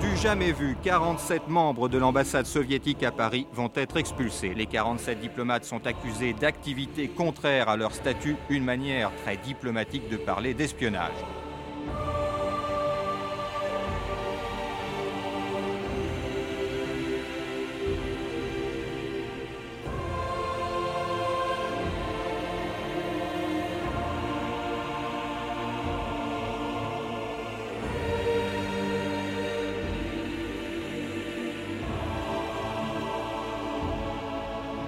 Du jamais vu, 47 membres de l'ambassade soviétique à Paris vont être expulsés. Les 47 diplomates sont accusés d'activités contraires à leur statut, une manière très diplomatique de parler d'espionnage. «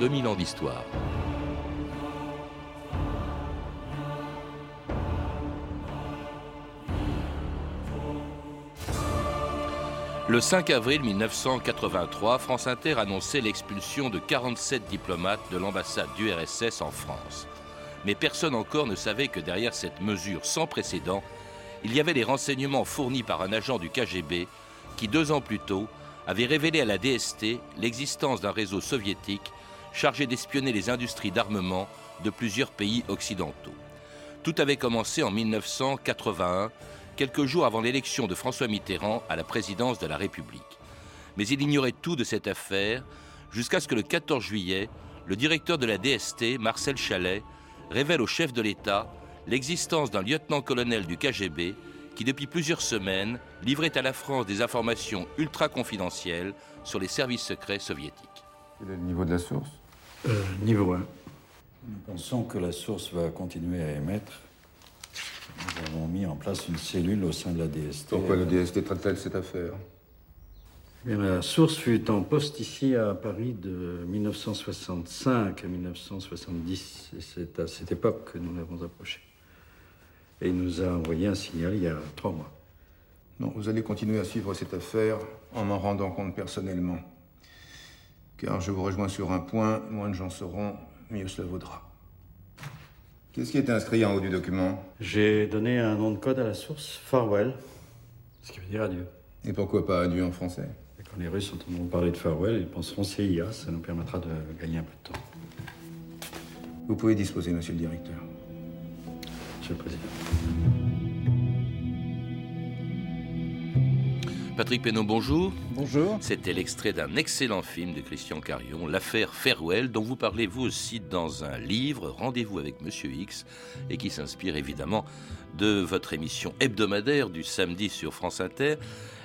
2000 ans d'histoire. Le 5 avril 1983, France Inter annonçait l'expulsion de 47 diplomates de l'ambassade du RSS en France. Mais personne encore ne savait que derrière cette mesure sans précédent, il y avait les renseignements fournis par un agent du KGB qui, deux ans plus tôt, avait révélé à la DST l'existence d'un réseau soviétique chargé d'espionner les industries d'armement de plusieurs pays occidentaux. Tout avait commencé en 1981, quelques jours avant l'élection de François Mitterrand à la présidence de la République. Mais il ignorait tout de cette affaire jusqu'à ce que le 14 juillet, le directeur de la DST, Marcel Chalet, révèle au chef de l'État l'existence d'un lieutenant-colonel du KGB qui, depuis plusieurs semaines, livrait à la France des informations ultra confidentielles sur les services secrets soviétiques. Quel est le niveau de la source euh, Niveau 1. Nous pensons que la source va continuer à émettre. Nous avons mis en place une cellule au sein de la DST. Pourquoi la DST traite-t-elle cette affaire eh bien, La source fut en poste ici à Paris de 1965 à 1970. Et c'est à cette époque que nous l'avons approché. Et il nous a envoyé un signal il y a trois mois. Non, vous allez continuer à suivre cette affaire en m'en rendant compte personnellement. Car je vous rejoins sur un point, moins de gens sauront, mieux cela vaudra. Qu'est-ce qui est inscrit en haut du document? J'ai donné un nom de code à la source, Farewell, ce qui veut dire adieu. Et pourquoi pas adieu en français? Et Quand les Russes entendront parler de Farewell, ils penseront CIA, ça nous permettra de gagner un peu de temps. Vous pouvez disposer, monsieur le directeur. Monsieur le Président. Patrick Pénaud, bonjour. Bonjour. C'était l'extrait d'un excellent film de Christian Carion, L'affaire Farewell, dont vous parlez vous aussi dans un livre, Rendez-vous avec Monsieur X, et qui s'inspire évidemment de votre émission hebdomadaire du samedi sur France Inter.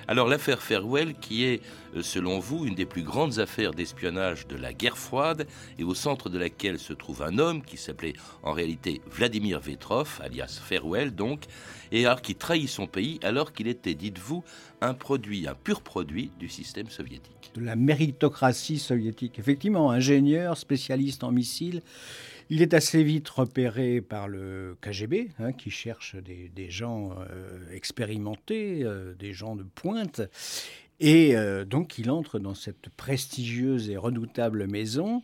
Alors l'affaire Farewell, qui est, euh, selon vous, une des plus grandes affaires d'espionnage de la guerre froide, et au centre de laquelle se trouve un homme qui s'appelait en réalité Vladimir Vetrov, alias Farewell donc, et qui trahit son pays alors qu'il était, dites-vous, un produit, un pur produit du système soviétique. De la méritocratie soviétique. Effectivement, ingénieur, spécialiste en missiles. Il est assez vite repéré par le KGB, hein, qui cherche des, gens euh, expérimentés, euh, des gens de pointe. Et euh, donc il entre dans cette prestigieuse et redoutable maison.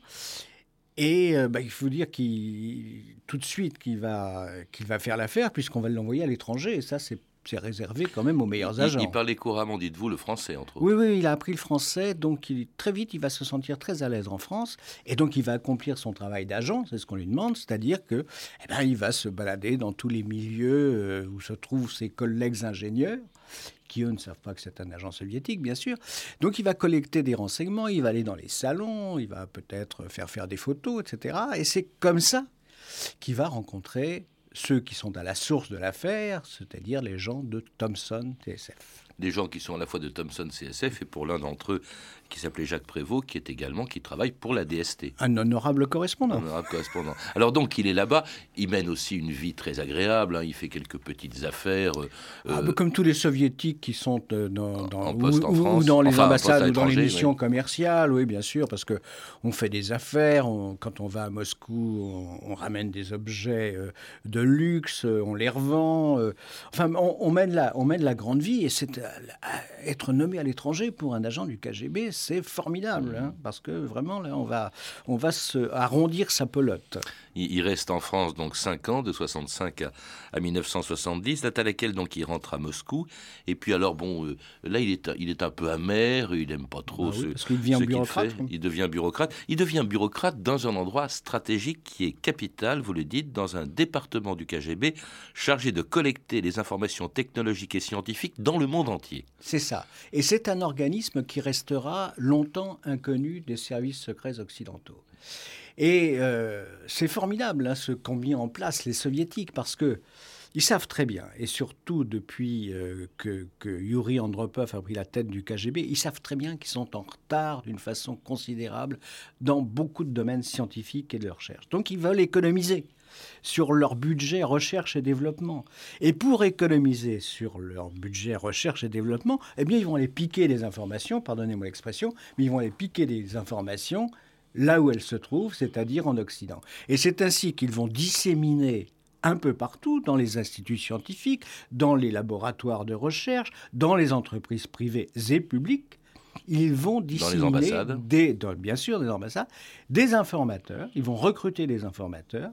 Et bah, il faut dire qu'il tout de suite qu'il va, qu'il va faire l'affaire, puisqu'on va l'envoyer à l'étranger. Et ça, c'est c'est réservé quand même aux meilleurs Il, agents. il parlait couramment, dites-vous, le français, entre autres. Oui, oui, il a appris le français, donc il, très vite, il va se sentir très à l'aise en France, et donc il va accomplir son travail d'agent, c'est ce qu'on lui demande, c'est-à-dire que, eh ben, il va se balader dans tous les milieux euh, où se trouvent ses collègues ingénieurs, qui eux ne savent pas que c'est un agent soviétique, bien sûr. Donc il va collecter des renseignements, il va aller dans les salons, il va peut-être faire faire des photos, etc. Et c'est comme ça qu'il va rencontrer ceux qui sont à la source de l'affaire, c'est-à-dire les gens de Thomson TSF. Des gens qui sont à la fois de Thomson CSF et pour l'un d'entre eux qui s'appelait Jacques Prévost, qui est également, qui travaille pour la DST. Un honorable correspondant. Honorable correspondant. Alors donc il est là-bas, il mène aussi une vie très agréable, hein, il fait quelques petites affaires. euh, Ah, euh, bah, comme tous les soviétiques qui sont euh, dans, dans- en ou, poste en ou- ou France. dans les Enfin, en ambassades ou dans les missions oui. commerciales, oui, bien sûr, parce que on fait des affaires. on- quand on va à Moscou, on, on ramène des objets euh, de luxe, euh, on les revend. enfin, on, on mène la, on mène la grande vie et c'est être nommé à l'étranger pour un agent du KGB, c'est formidable, hein, parce que vraiment, là, on va, on va se arrondir sa pelote. Il, reste en France donc 5 ans, de 65 à, 1970, date à laquelle donc il rentre à Moscou. Et puis alors bon, euh, là il est, il est un peu amer, il n'aime pas trop bah ce, qu'il devient bureaucrate. Il devient bureaucrate. Il devient bureaucrate dans un endroit stratégique qui est capital, vous le dites, dans un département du KGB chargé de collecter les informations technologiques et scientifiques dans le monde entier. C'est ça. Et c'est un organisme qui restera longtemps inconnu des services secrets occidentaux. Et euh, c'est formidable hein, ce qu'ont mis en place les soviétiques parce que ils savent très bien, et surtout depuis euh, que, que, Yuri Andropov a pris la tête du KGB, ils savent très bien qu'ils sont en retard d'une façon considérable dans beaucoup de domaines scientifiques et de recherche. Donc ils veulent économiser sur leur budget recherche et développement. Et pour économiser sur leur budget recherche et développement, eh bien ils vont aller piquer des informations, pardonnez-moi l'expression, mais ils vont aller piquer des informations là où elles se trouvent, c'est-à-dire en Occident. Et c'est ainsi qu'ils vont disséminer un peu partout, dans les instituts scientifiques, dans les laboratoires de recherche, dans les entreprises privées et publiques, ils vont disséminer des, bien sûr, des ambassades, des informateurs. Ils vont recruter des informateurs,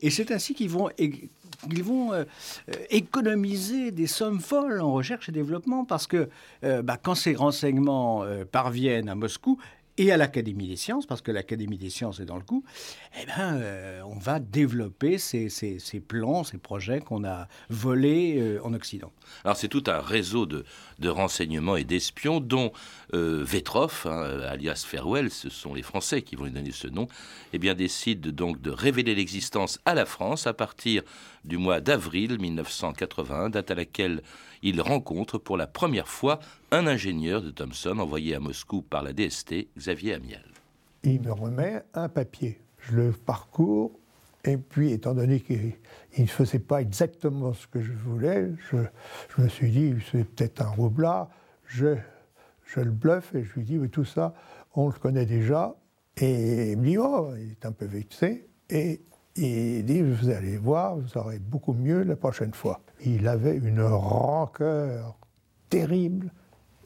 et c'est ainsi qu'ils vont, ils vont euh, économiser des sommes folles en recherche et développement, parce que euh, bah, quand ces renseignements euh, parviennent à Moscou, et à l'Académie des sciences, parce que l'Académie des sciences est dans le coup, eh ben, euh, on va développer ces, plans, ces projets qu'on a volés euh, en Occident. Alors c'est tout un réseau de, de renseignements et d'espions dont euh, hein, alias Farewell, ce sont les Français qui vont lui donner ce nom, eh bien décide donc de révéler l'existence à la France à partir du mois d'avril 1981, date à laquelle il rencontre pour la première fois un ingénieur de Thomson envoyé à Moscou par la DST, Xavier Amiel. Il me remet un papier. Je le parcours et puis, étant donné qu'il ne faisait pas exactement ce que je voulais, je, me suis dit, c'est peut-être un roublard. Je, je le bluffe et je lui dis, mais tout ça, on le connaît déjà. Et il me dit, oh, il est un peu vexé. Et il dit, vous allez voir, vous aurez beaucoup mieux la prochaine fois. Il avait une rancœur terrible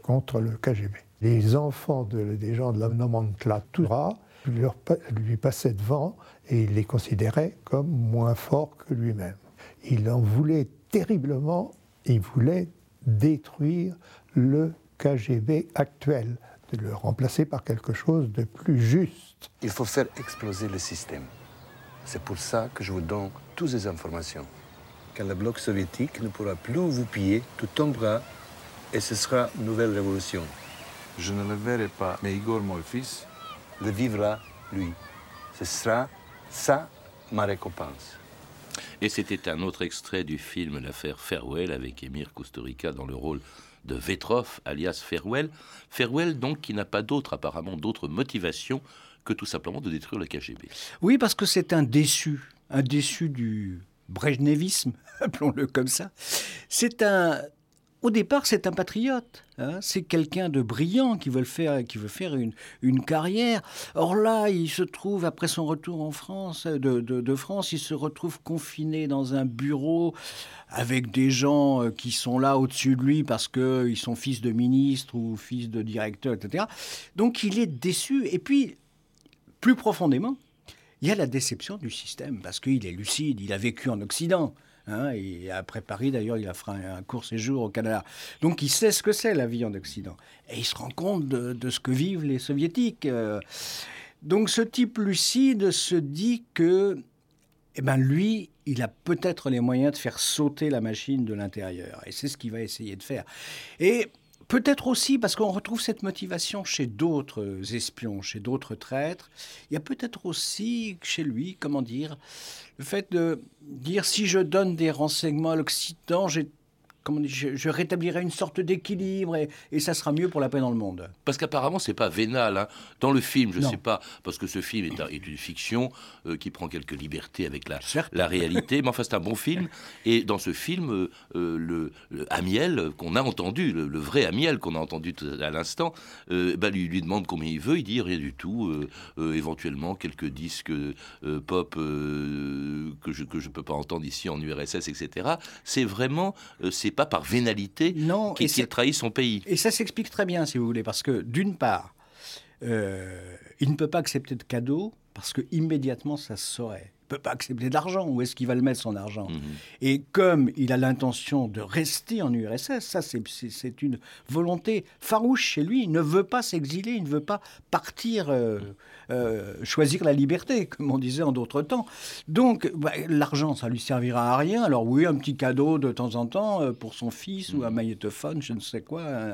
contre le KGB. Les enfants des gens de la nomenclature leur, lui passaient devant et il les considérait comme moins forts que lui-même. Il en voulait terriblement, il voulait détruire le KGB actuel, de le remplacer par quelque chose de plus juste. Il faut faire exploser le système. C'est pour ça que je vous donne toutes les informations. Quand le bloc soviétique ne pourra plus vous piller, tout tombera et ce sera une nouvelle révolution. Je ne le verrai pas, mais Igor, mon fils, le vivra, lui. Ce sera ça ma récompense. Et c'était un autre extrait du film L'affaire Farewell avec Emir Kusturica dans le rôle de Vetrov, alias Farewell. Farewell, donc, qui n'a pas d'autre, apparemment, d'autre motivation que tout simplement de détruire le KGB. Oui, parce que c'est un déçu, un déçu du brejnevisme, appelons-le comme ça. C'est un, au départ, c'est un patriote. Hein. c'est quelqu'un de brillant qui veut faire, qui veut faire une, une, carrière. Or là, il se trouve, après son retour en France, de, de, France, il se retrouve confiné dans un bureau avec des gens euh, qui sont là au-dessus de lui parce qu'ils sont fils de ministre ou fils de directeur, etc. Donc il est déçu. Et puis, plus profondément, il y a la déception du système, parce qu'il est lucide, il a vécu en Occident. Hein, et après Paris, d'ailleurs, il a fait un, court séjour au Canada. Donc il sait ce que c'est la vie en Occident. Et il se rend compte de, ce que vivent les soviétiques. Euh. donc ce type lucide se dit que, eh ben, lui, il a peut-être les moyens de faire sauter la machine de l'intérieur. Et c'est ce qu'il va essayer de faire. Et Peut-être aussi parce qu'on retrouve cette motivation chez d'autres espions, chez d'autres traîtres. Il y a peut-être aussi chez lui, comment dire, le fait de dire si je donne des renseignements à l'Occident, j'ai je, rétablirai une sorte d'équilibre et, ça sera mieux pour la paix dans le monde. Parce qu'apparemment, c'est pas vénal. Hein. Dans le film, je ne sais pas, parce que ce film est, une fiction euh, qui prend quelques libertés avec la, la réalité, mais enfin, c'est un bon film. Et dans ce film, euh, euh, le, Amiel, qu'on a entendu, le, vrai Amiel qu'on a entendu à l'instant, bah, lui, lui demande combien il veut, il dit rien du tout, éventuellement quelques disques pop que je ne que je peux pas entendre ici en URSS, etc. C'est vraiment, c'est pas par vénalité qu'il et c'est- trahit son pays. Et ça s'explique très bien, si vous voulez, parce que d'une part, euh, il ne peut pas accepter de cadeaux parce que immédiatement ça se saurait. Peut pas accepter d'argent. Où est-ce qu'il va le mettre son argent Mhm. Et comme il a l'intention de rester en URSS, ça c'est- une volonté farouche chez lui. Il ne veut pas s'exiler, il ne veut pas partir, euh, euh, choisir la liberté, comme on disait en d'autres temps. Donc bah, l'argent, ça lui servira à rien. Alors oui, un petit cadeau de temps en temps euh, pour son fils ou un magnétophone, je ne sais quoi, un,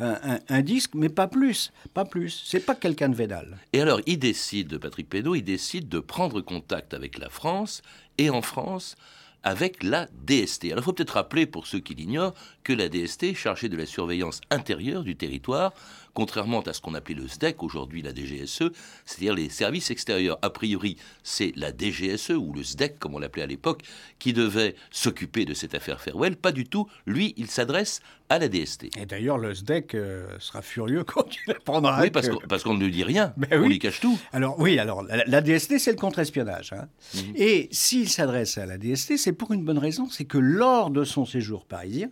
un- un- un disque, mais pas plus, pas plus. C'est pas quelqu'un de védal. Et alors, il décide, Patrick Pénaud, il décide de prendre contact avec la France, et en France, avec la DST. Alors, il faut peut-être rappeler, pour ceux qui l'ignorent, que la DST est chargée de la surveillance intérieure du territoire, contrairement à ce qu'on appelait le SDEC, aujourd'hui la DGSE, c'est-à-dire les services extérieurs. A priori, c'est la DGSE, ou le SDEC, comme on l'appelait à l'époque, qui devait s'occuper de cette affaire Farewell. Pas du tout. Lui, il s'adresse à la DST. Et d'ailleurs, le SDEC euh, sera furieux quand il apprendra Oui, parce que- qu'on parce qu'on ne lui dit rien. Ben On oui. lui cache tout. Alors oui, alors la, la DST, c'est le contre-espionnage. hein. Mhm. Et s'il s'adresse à la DST, c'est pour une bonne raison, c'est que lors de son séjour parisien,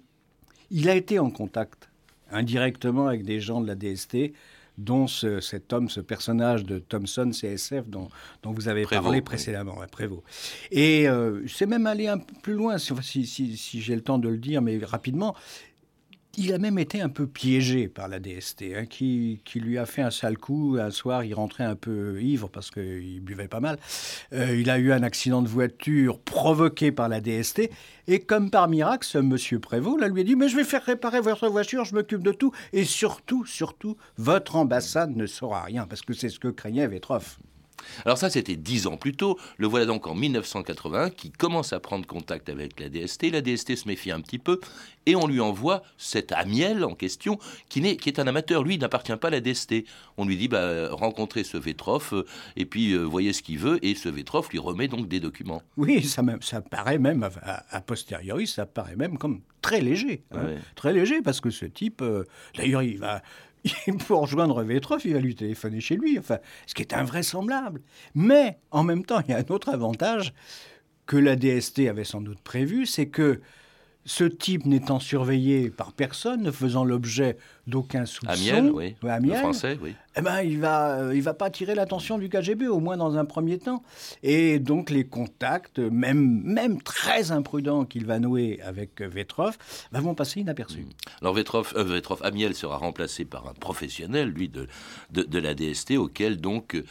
il a été en contact indirectement avec des gens de la DST, dont ce- cet homme, ce personnage de Thomson CSF dont, dont vous avez Prévost, parlé oui. précédemment, ouais, Prévost. Et euh, c'est même allé un peu plus loin, si, si- si- si j'ai le temps de le dire, mais rapidement. Il a même été un peu piégé par la DST, hein, qui, lui a fait un sale coup. Un soir, il rentrait un peu ivre parce qu'il buvait pas mal. Euh, il a eu un accident de voiture provoqué par la DST. Et comme par miracle, ce monsieur Prévost là, lui a dit Mais je vais faire réparer votre voiture, je m'occupe de tout. Et surtout, surtout, votre ambassade ne saura rien, parce que c'est ce que craignait Vetrov. Alors ça, c'était dix ans plus tôt. Le voilà donc en 1981 qui commence à prendre contact avec la DST. La DST se méfie un petit peu et on lui envoie cet Amiel en question qui, est un amateur. Lui, il n'appartient pas à la DST. On lui dit bah, rencontrez ce Vetrov euh, et puis euh, voyez ce qu'il veut. Et ce Vetrov lui remet donc des documents. Oui, ça, ça paraît même, a posteriori, ça paraît même comme très léger. hein. Ouais. Très léger, parce que ce type, euh, d'ailleurs, il va. Pour rejoindre Vetrov, il va lui téléphoner chez lui, enfin, ce qui est invraisemblable. Mais en même temps, il y a un autre avantage que la DST avait sans doute prévu, c'est que ce type n'étant surveillé par personne, ne faisant l'objet d'aucun soupçon, Amiel, oui. Ouais, Le Amiel, français, oui. eh ben, il va, euh, il va pas attirer l'attention du KGB, au moins dans un premier temps. Et donc les contacts, même, même très imprudents qu'il va nouer avec euh, Vetrov, bah, vont passer inaperçus. Alors Vetrov, euh, Vetrov, Amiel sera remplacé par un professionnel, lui, de, de, de la DST, auquel donc euh,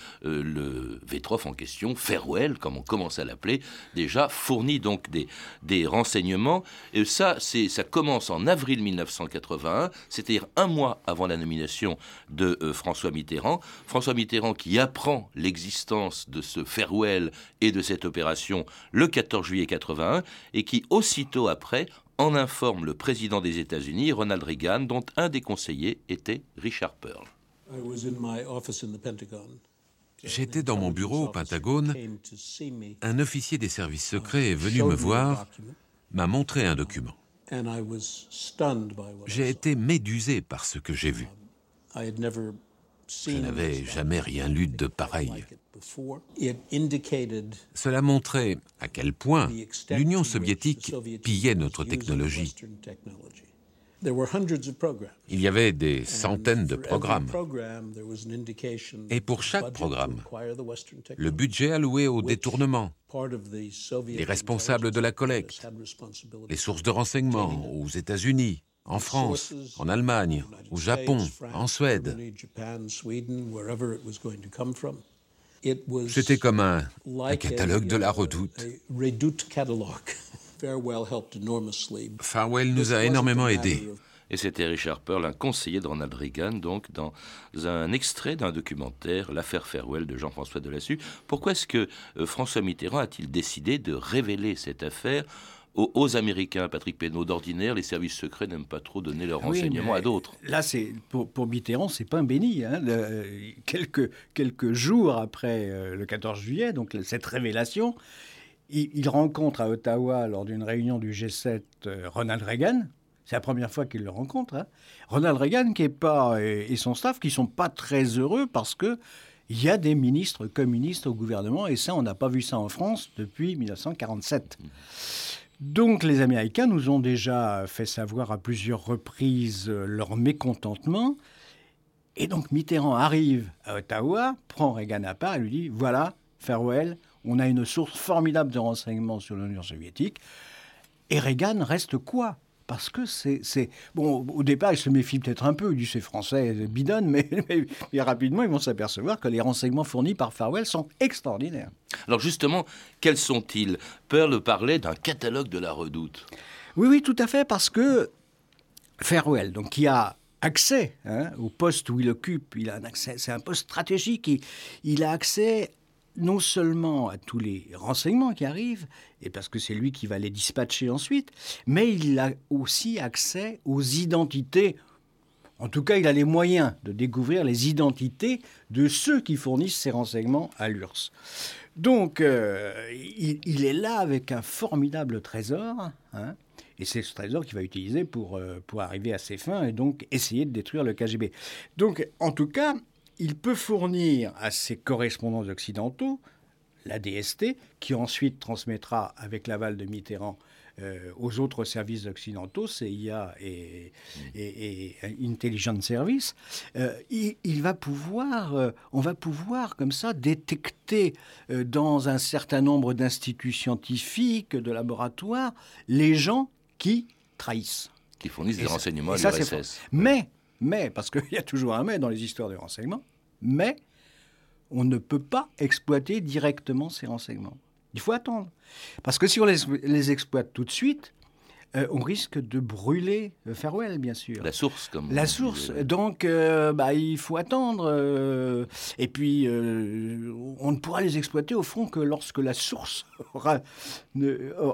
le Vetrov en question, Farewell, comme on commence à l'appeler, déjà fournit donc des, des renseignements. Et ça, ça commence en avril 1981, c'est-à-dire un mois avant la nomination de euh, François Mitterrand. François Mitterrand qui apprend l'existence de ce Farewell et de cette opération le 14 juillet 81 et qui aussitôt après en informe le président des États-Unis, Ronald Reagan, dont un des conseillers était Richard Pearl. J'étais dans mon bureau au Pentagone. Un officier des services secrets est venu me voir, m'a montré un document. J'ai été médusé par ce que j'ai vu. Je n'avais jamais rien lu de pareil. Cela montrait à quel point l'Union soviétique pillait notre technologie. Il y avait des centaines de programmes. Et pour chaque programme, le budget alloué au détournement, les responsables de la collecte, les sources de renseignement aux États-Unis, en France, en Allemagne, au Japon, en Suède. C'était comme un, un catalogue de la redoute. Farwell nous a énormément aidés. Et c'était Richard Pearl, un conseiller de Ronald Reagan, donc dans un extrait d'un documentaire, L'affaire Farewell de Jean-François Delassus. Pourquoi est-ce que euh, François Mitterrand a-t-il décidé de révéler cette affaire aux, aux Américains, Patrick Pénaud D'ordinaire, les services secrets n'aiment pas trop donner leurs Oui, renseignements à d'autres. Là, c'est pour, pour Mitterrand, c'est pas un béni. hein. Le- quelques, quelques jours après euh, le 14 juillet, donc cette révélation, il, rencontre à Ottawa, lors d'une réunion du G7, euh, Ronald Reagan. C'est la première fois qu'il le rencontre. hein. Ronald Reagan qui est pas, et, son staff qui sont pas très heureux parce que il y a des ministres communistes au gouvernement et ça, on n'a pas vu ça en France depuis 1947. Donc les Américains nous ont déjà fait savoir à plusieurs reprises leur mécontentement. Et donc Mitterrand arrive à Ottawa, prend Reagan à part et lui dit, voilà, Farewell, on a une source formidable de renseignements sur l'Union soviétique. Et Reagan reste quoi? Parce que c'est. Bon, au départ, ils se méfient peut-être un peu du c'est français bidonne, mais, mais, rapidement, ils vont s'apercevoir que les renseignements fournis par Farwell sont extraordinaires. Alors, justement, quels sont-ils? Pearl parlait d'un catalogue de la redoute. Oui, oui, tout à fait, parce que Farwell, donc, qui a accès hein, au poste où il occupe, il a un accès, c'est un poste stratégique, il, il a accès non seulement à tous les renseignements qui arrivent, et parce que c'est lui qui va les dispatcher ensuite, mais il a aussi accès aux identités. En tout cas, il a les moyens de découvrir les identités de ceux qui fournissent ces renseignements à l'URSS. Donc, euh, il, est là avec un formidable trésor, hein, et c'est ce trésor qu'il va utiliser pour, euh, pour arriver à ses fins et donc essayer de détruire le KGB. Donc, en tout cas, il peut fournir à ses correspondants occidentaux la DST, qui ensuite transmettra avec l'aval de Mitterrand euh, aux autres services occidentaux, CIA et, et, Intelligence Service, euh, il, va pouvoir, euh, on va pouvoir comme ça détecter dans un certain nombre d'instituts scientifiques, de laboratoires, les gens qui trahissent. Qui fournissent des renseignements à l'URSS. Mais mais, parce qu'il y a toujours un mais dans les histoires de renseignement, mais on ne peut pas exploiter directement ces renseignements. Il faut attendre. Parce que si on les, exploite tout de suite, euh, on risque de brûler le Farewell, bien sûr. La source, comme. La source. Donc, euh, bah, il faut attendre. Euh, et puis, on ne pourra les exploiter, au fond, que lorsque la source aura,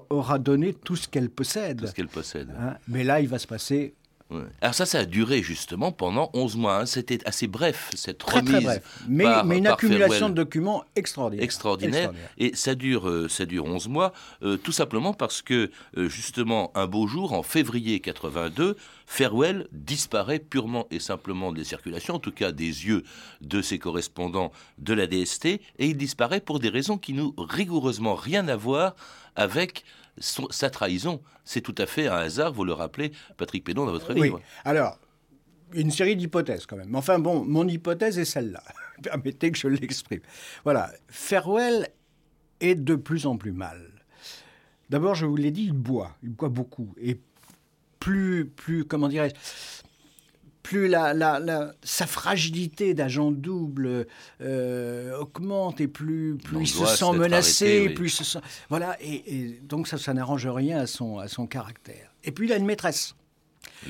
aura donné tout ce qu'elle possède. Tout ce qu'elle possède. Hein. Mais là, il va se passer alors ça, ça a duré justement pendant 11 mois. Hein. C'était assez bref, cette remise. Très bref. Mais, mais une accumulation de documents extraordinaire. Extraordinaire. Et ça dure, euh, ça dure 11 mois, euh, tout simplement parce que, euh, justement, un beau jour, en février 82, Farewell disparaît purement et simplement des circulations, en tout cas des yeux de ses correspondants de la DST, et il disparaît pour des raisons qui n'ont rigoureusement rien à voir avec sa trahison. C'est tout à fait un hasard, vous le rappelez, Patrick Pédon, dans votre livre. Oui. Alors, une série d'hypothèses quand même. Enfin bon, mon hypothèse est celle-là. Permettez que je l'exprime. Voilà, Farewell est de plus en plus mal. D'abord, je vous l'ai dit, il boit, il boit beaucoup. Et plus, plus comment dirais-je, plus la, sa fragilité d'agent double euh, augmente et plus, plus il se sent menacé, plus se sent... Voilà, et, donc ça, ça n'arrange rien à son, à son caractère. Et puis il a une maîtresse.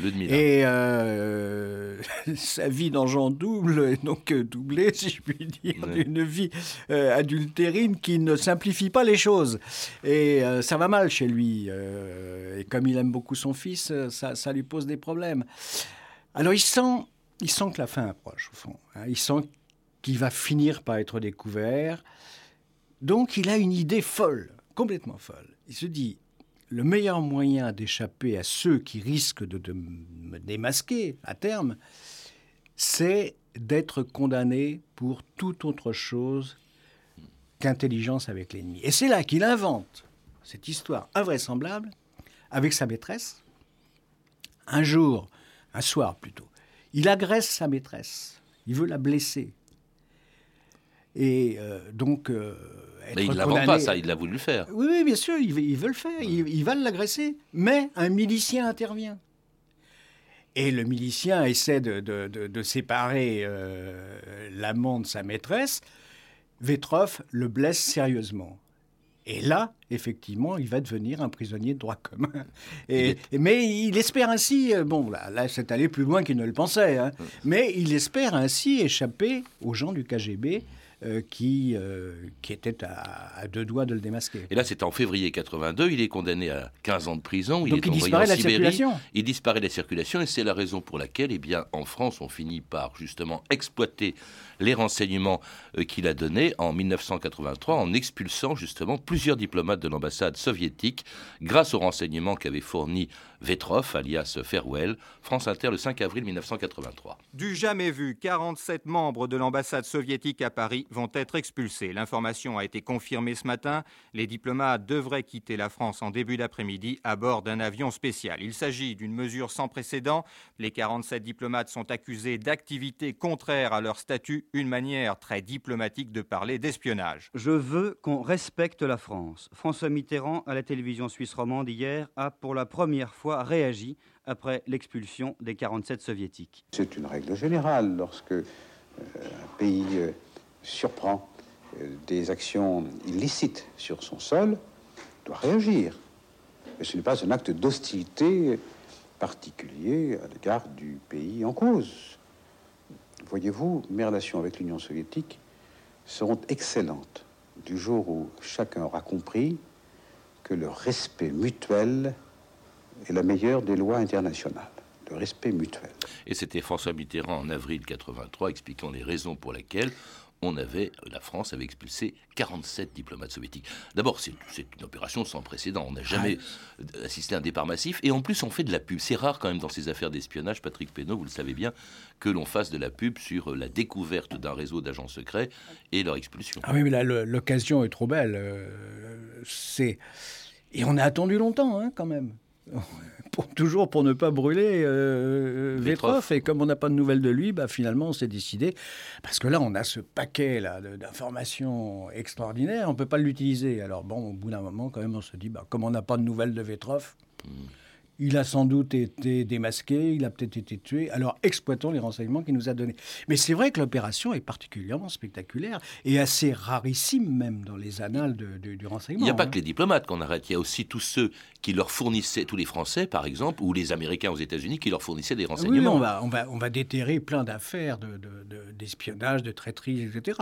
Et euh, sa vie d'agent double donc euh, doublée, si je puis dire, d'une vie adultérine qui ne simplifie pas les choses. Et ça va mal chez lui. et comme il aime beaucoup son fils, ça, ça lui pose des problèmes. Alors il sent, il sent que la fin approche, au fond. Hein. Il sent qu'il va finir par être découvert. Donc il a une idée folle, complètement folle. Il se dit, le meilleur moyen d'échapper à ceux qui risquent de, me démasquer à terme, c'est d'être condamné pour toute autre chose qu'intelligence avec l'ennemi. Et c'est là qu'il invente cette histoire invraisemblable avec sa maîtresse. Un jour, un soir plutôt. Il agresse sa maîtresse, il veut la blesser. Et euh, donc. Euh, mais il ne l'invente pas, ça, il a voulu le faire. Oui, oui bien sûr, il veut, le faire, il, va l'agresser. Mais un milicien intervient. Et le milicien essaie de, séparer euh, l'amant de sa maîtresse. Vetrov le blesse sérieusement. Et là, effectivement, il va devenir un prisonnier de droit commun. Et, mais il espère ainsi, euh, bon, là, là c'est allé plus loin qu'il ne le pensait, hein, mais il espère ainsi échapper aux gens du KGB euh, qui, euh, qui était à, deux doigts de le démasquer. Et là, c'est en février 82, il est condamné à 15 ans de prison, il est il disparaît la circulation. Il disparaît de la circulation, et c'est la raison pour laquelle, eh bien, en France, on finit par justement exploiter les renseignements euh, qu'il a donnés en 1983 en expulsant justement plusieurs diplomates de l'ambassade soviétique grâce aux renseignements qu'avait fourni Vetrov, alias Farewell, France Inter le 5 avril 1983. Du jamais vu, 47 membres de l'ambassade soviétique à Paris vont être expulsés. L'information a été confirmée ce matin. Les diplomates devraient quitter la France en début d'après-midi à bord d'un avion spécial. Il s'agit d'une mesure sans précédent. Les 47 diplomates sont accusés d'activités contraires à leur statut, une manière très diplomatique de parler d'espionnage. Je veux qu'on respecte la France. François Mitterrand, à la télévision suisse romande hier, a pour la première fois réagi après l'expulsion des 47 soviétiques? C'est une règle générale lorsque euh, un pays euh, surprend euh, des actions illicites sur son sol, doit réagir. Mais ce n'est pas un acte d'hostilité particulier à l'égard du pays en cause. Voyez-vous, mes relations avec l'Union soviétique seront excellentes du jour où chacun aura compris que le respect mutuel est la meilleure des lois internationales, le respect mutuel. Et c'était François Mitterrand en avril 83 expliquant les raisons pour lesquelles on avait, la France avait expulsé 47 diplomates soviétiques. D'abord, c'est une opération sans précédent. On n'a jamais assisté à un départ massif. Et en plus, on fait de la pub. C'est rare quand même dans ces affaires d'espionnage, Patrick Pénaud, vous le savez bien, que l'on fasse de la pub sur la découverte d'un réseau d'agents secrets et leur expulsion. Ah oui, mais là, l'occasion est trop belle. Euh, c'est... Et on a attendu longtemps, hein, quand même. pour, toujours pour ne pas brûler euh, Vetrov. Et comme on n'a pas de nouvelles de lui, bah, finalement, on s'est décidé. Parce que là, on a ce paquet là, d'informations extraordinaires, on ne peut pas l'utiliser. Alors, bon, au bout d'un moment, quand même, on se dit, bah, comme on n'a pas de nouvelles de Vetrov. Hmm. Il a sans doute été démasqué, il a peut-être été tué. Alors exploitons les renseignements qu'il nous a donnés. Mais c'est vrai que l'opération est particulièrement spectaculaire et assez rarissime même dans les annales du renseignement. Il n'y a pas hein. que les diplomates qu'on arrête, il y a aussi tous ceux qui leur fournissaient, tous les Français par exemple, ou les Américains aux États-Unis qui leur fournissaient des renseignements. Oui, on va, on va, on va déterrer plein d'affaires d'espionnage, de, de, traîtrise, etc.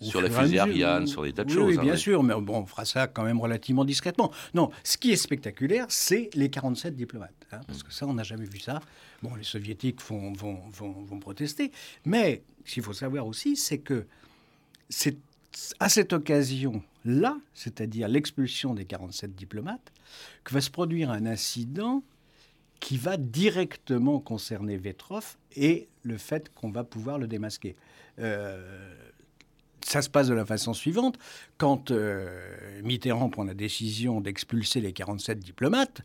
sur la fusée Ariane, sur des tas de choses. Oui, bien sûr, mais bon, on fera ça quand même relativement discrètement. Non, ce qui est spectaculaire, c'est les 47 diplomates. Hein, parce que ça, on n'a jamais vu ça. Bon, les soviétiques vont, vont, vont, vont protester. Mais ce qu'il faut savoir aussi, c'est que c'est à cette occasion-là, c'est-à-dire l'expulsion des 47 diplomates, que va se produire un incident qui va directement concerner Vetrov et le fait qu'on va pouvoir le démasquer. Euh, ça se passe de la façon suivante. Quand euh, Mitterrand prend la décision d'expulser les 47 diplomates,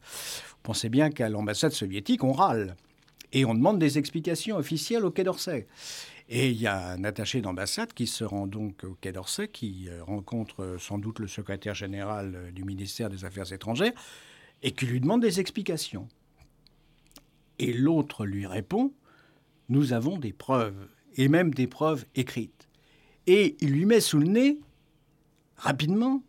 vous pensez bien qu'à l'ambassade soviétique, on râle. Et on demande des explications officielles au Quai d'Orsay. Et il y a un attaché d'ambassade qui se rend donc au Quai d'Orsay, qui euh, rencontre euh, sans doute le secrétaire général du ministère des Affaires étrangères, et qui lui demande des explications. Et l'autre lui répond, nous avons des preuves, et même des preuves écrites et il lui met sous le nez, rapidement,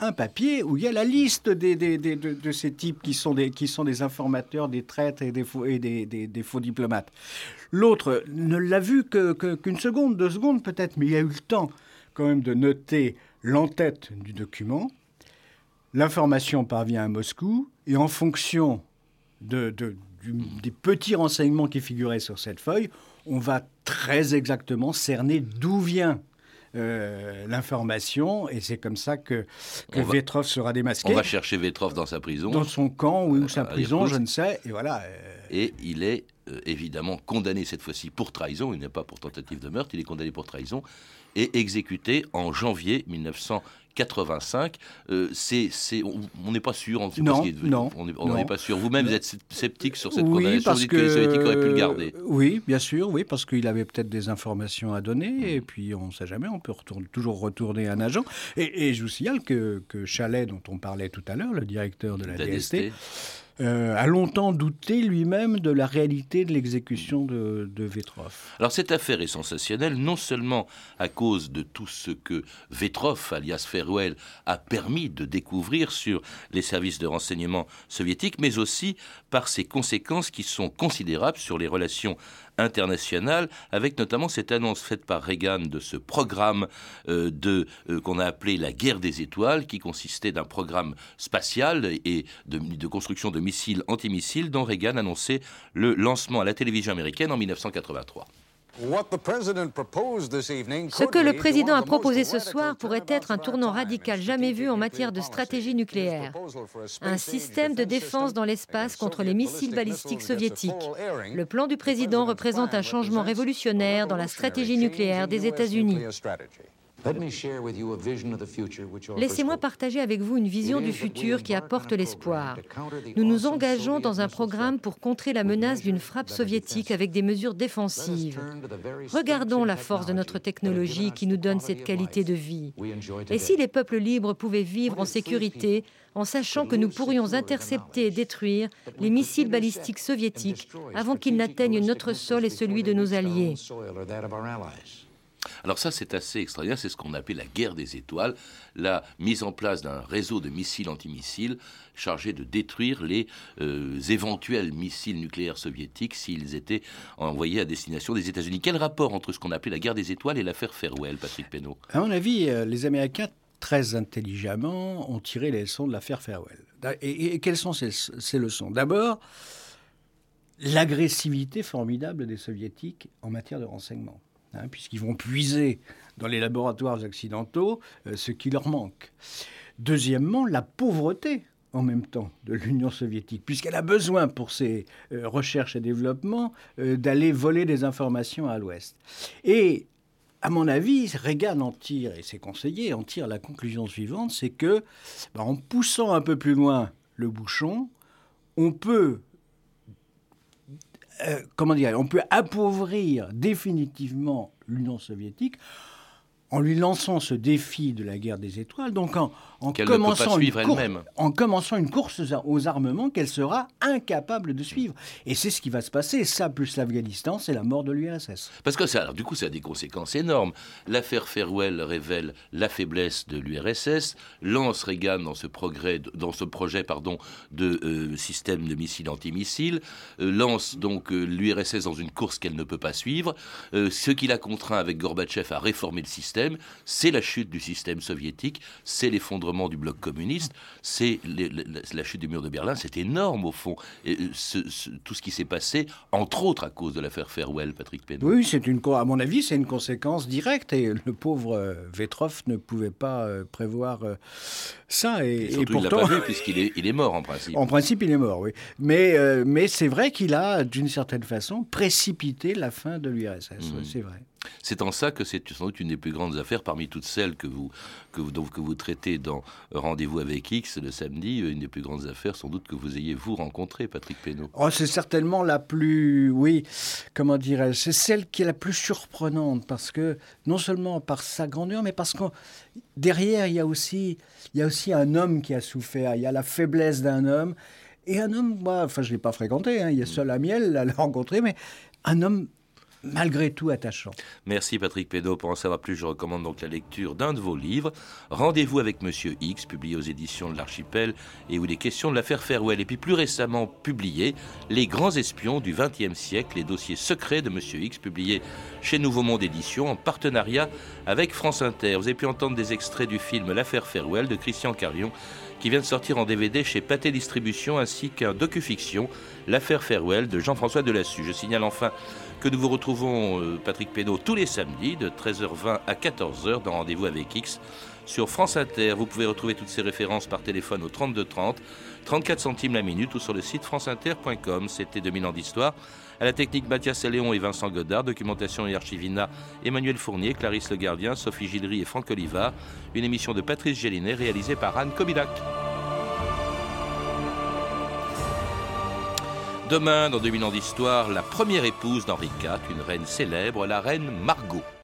un papier où il y a la liste de, ces types qui sont, des, informateurs, des traîtres et des faux, diplomates. L'autre ne l'a vu qu'une seconde, deux secondes peut-être, mais il a eu le temps quand même de noter l'entête du document. L'information parvient à Moscou et en fonction de, des petits renseignements qui figuraient sur cette feuille, on va très exactement cerner d'où vient euh, l'information et c'est comme ça que, que Vetrov sera démasqué. On va chercher Vetrov dans sa prison. Dans son camp ou sa prison, je ne sais. Et voilà. Euh. Et il est euh, évidemment condamné cette fois-ci pour trahison. Il n'est pas pour tentative de meurtre, il est condamné pour trahison et exécuté en janvier 1900. 85, euh, c'est, on n'est pas sûr, on non, Non, on n'est pas sûr. Vous-même, vous êtes sceptique sur cette condamnation. Vous dites que, les Soviétiques auraient pu le garder. Oui, bien sûr, oui, parce qu'il avait peut-être des informations à donner, et puis on ne sait jamais, on peut toujours retourner un agent. Et, je vous signale que, que Chalet, dont on parlait tout à l'heure, le directeur de la, DST euh, a longtemps douté lui-même de la réalité de l'exécution de, de Vetrov. Alors cette affaire est sensationnelle non seulement à cause de tout ce que Vetrov, alias Feruel, a permis de découvrir sur les services de renseignement soviétiques, mais aussi par ses conséquences qui sont considérables sur les relations internationales, avec notamment cette annonce faite par Reagan de ce programme euh, euh, qu'on a appelé la guerre des étoiles, qui consistait d'un programme spatial et de, de construction de missiles antimissiles dont Reagan annonçait le lancement à la télévision américaine en 1983. Ce que le président a proposé ce soir pourrait être un tournant radical jamais vu en matière de stratégie nucléaire. Un système de défense dans l'espace contre les missiles balistiques soviétiques. Le plan du président représente un changement révolutionnaire dans la stratégie nucléaire des États-Unis. Laissez-moi partager avec vous une vision du futur qui apporte l'espoir. Nous nous engageons dans un programme pour contrer la menace d'une frappe soviétique avec des mesures défensives. Regardons la force de notre technologie qui nous donne cette qualité de vie. Et si les peuples libres pouvaient vivre en sécurité en sachant que nous pourrions intercepter et détruire les missiles balistiques soviétiques avant qu'ils n'atteignent notre sol et celui de nos alliés. Alors ça, c'est assez extraordinaire, c'est ce qu'on appelle la guerre des étoiles, la mise en place d'un réseau de missiles antimissiles chargé de détruire les euh, éventuels missiles nucléaires soviétiques s'ils étaient envoyés à destination des États-Unis. Quel rapport entre ce qu'on appelait la guerre des étoiles et l'affaire Farewell, Patrick Penneau À mon avis, euh, les Américains très intelligemment ont tiré les leçons de l'affaire Farewell. Et, quelles sont ces leçons? D'abord, l'agressivité formidable des soviétiques en matière de renseignement. Hein, puisqu'ils vont puiser dans les laboratoires occidentaux euh, ce qui leur manque. Deuxièmement, la pauvreté en même temps de l'Union soviétique, puisqu'elle a besoin pour ses euh, recherches et développements euh, d'aller voler des informations à l'Ouest. Et à mon avis, Reagan en tire, et ses conseillers en tirent la conclusion suivante, c'est que, bah, en poussant un peu plus loin le bouchon, on peut euh, comment dire, on peut appauvrir définitivement l'Union soviétique en lui lançant ce défi de la guerre des étoiles, donc en, commençant, une en commençant une course aux armements qu'elle sera incapable de suivre. Et c'est ce qui va se passer. Ça, plus l'Afghanistan, c'est la mort de l'URSS. Parce que ça, alors, du coup, ça a des conséquences énormes. L'affaire Farewell révèle la faiblesse de l'URSS, lance Reagan dans ce, progrès, dans ce projet pardon, de euh, système de missiles antimissiles, euh, lance donc euh, l'URSS dans une course qu'elle ne peut pas suivre, ce qui l'a contraint avec Gorbatchev à réformer le système c'est la chute du système soviétique, c'est l'effondrement du bloc communiste, c'est la chute du mur de Berlin. C'est énorme au fond. Et euh, tout ce qui s'est passé, entre autres à cause de l'affaire Farewell, Patrick Pénaud. Oui, c'est une, à mon avis, c'est une conséquence directe. Et le pauvre euh, Vetrov ne pouvait pas euh, prévoir ça. Et, surtout, pourtant, il l'a pas vu puisqu'il est, il est mort en principe. En principe, il est mort, oui. Mais, mais c'est vrai qu'il a, d'une certaine façon, précipité la fin de l'URSS. Mmh. C'est vrai. C'est en ça que c'est sans doute une des plus grandes affaires parmi toutes celles que vous, que vous, que vous traitez dans Rendez-vous avec X le samedi, une des plus grandes affaires sans doute que vous ayez vous rencontré, Patrick Pénaud. Oh, c'est certainement la plus, oui, comment dirais-je, c'est celle qui est la plus surprenante parce que non seulement par sa grandeur, mais parce que derrière il y a aussi, il y a aussi un homme qui a souffert, il y a la faiblesse d'un homme. Et un homme, moi, enfin, je ne l'ai pas fréquenté, hein, il y a seul à Miel à le rencontrer, mais un homme malgré tout attachant. Merci Patrick Pédot. Pour en savoir plus, je recommande donc la lecture d'un de vos livres, Rendez-vous avec Monsieur X, publié aux éditions de l'Archipel, et où il est question de l'affaire Farewell. Et puis plus récemment publié, Les grands espions du XXe siècle, les dossiers secrets de Monsieur X, publié chez Nouveau Monde Édition en partenariat avec France Inter. Vous avez pu entendre des extraits du film L'affaire Farewell de Christian Carion qui vient de sortir en DVD chez Pathé Distribution, ainsi qu'un docu-fiction, L'affaire Farewell de Jean-François Delassus. Je signale enfin que nous vous retrouvons, euh, Patrick Pénaud, tous les samedis de 13h20 à 14h dans Rendez-vous avec X sur France Inter. Vous pouvez retrouver toutes ces références par téléphone au 32 30, 34 centimes la minute ou sur le site franceinter.com. C'était 2000 ans d'histoire. À la technique, Mathias Léon et Vincent Godard. Documentation et archivina, Emmanuel Fournier, Clarisse Le Gardien, Sophie Gildery et Franck Oliva. Une émission de Patrice Gélinet réalisée par Anne Kobilac. Demain, dans 2000 ans d'histoire, la première épouse d'Henri IV, une reine célèbre, la reine Margot.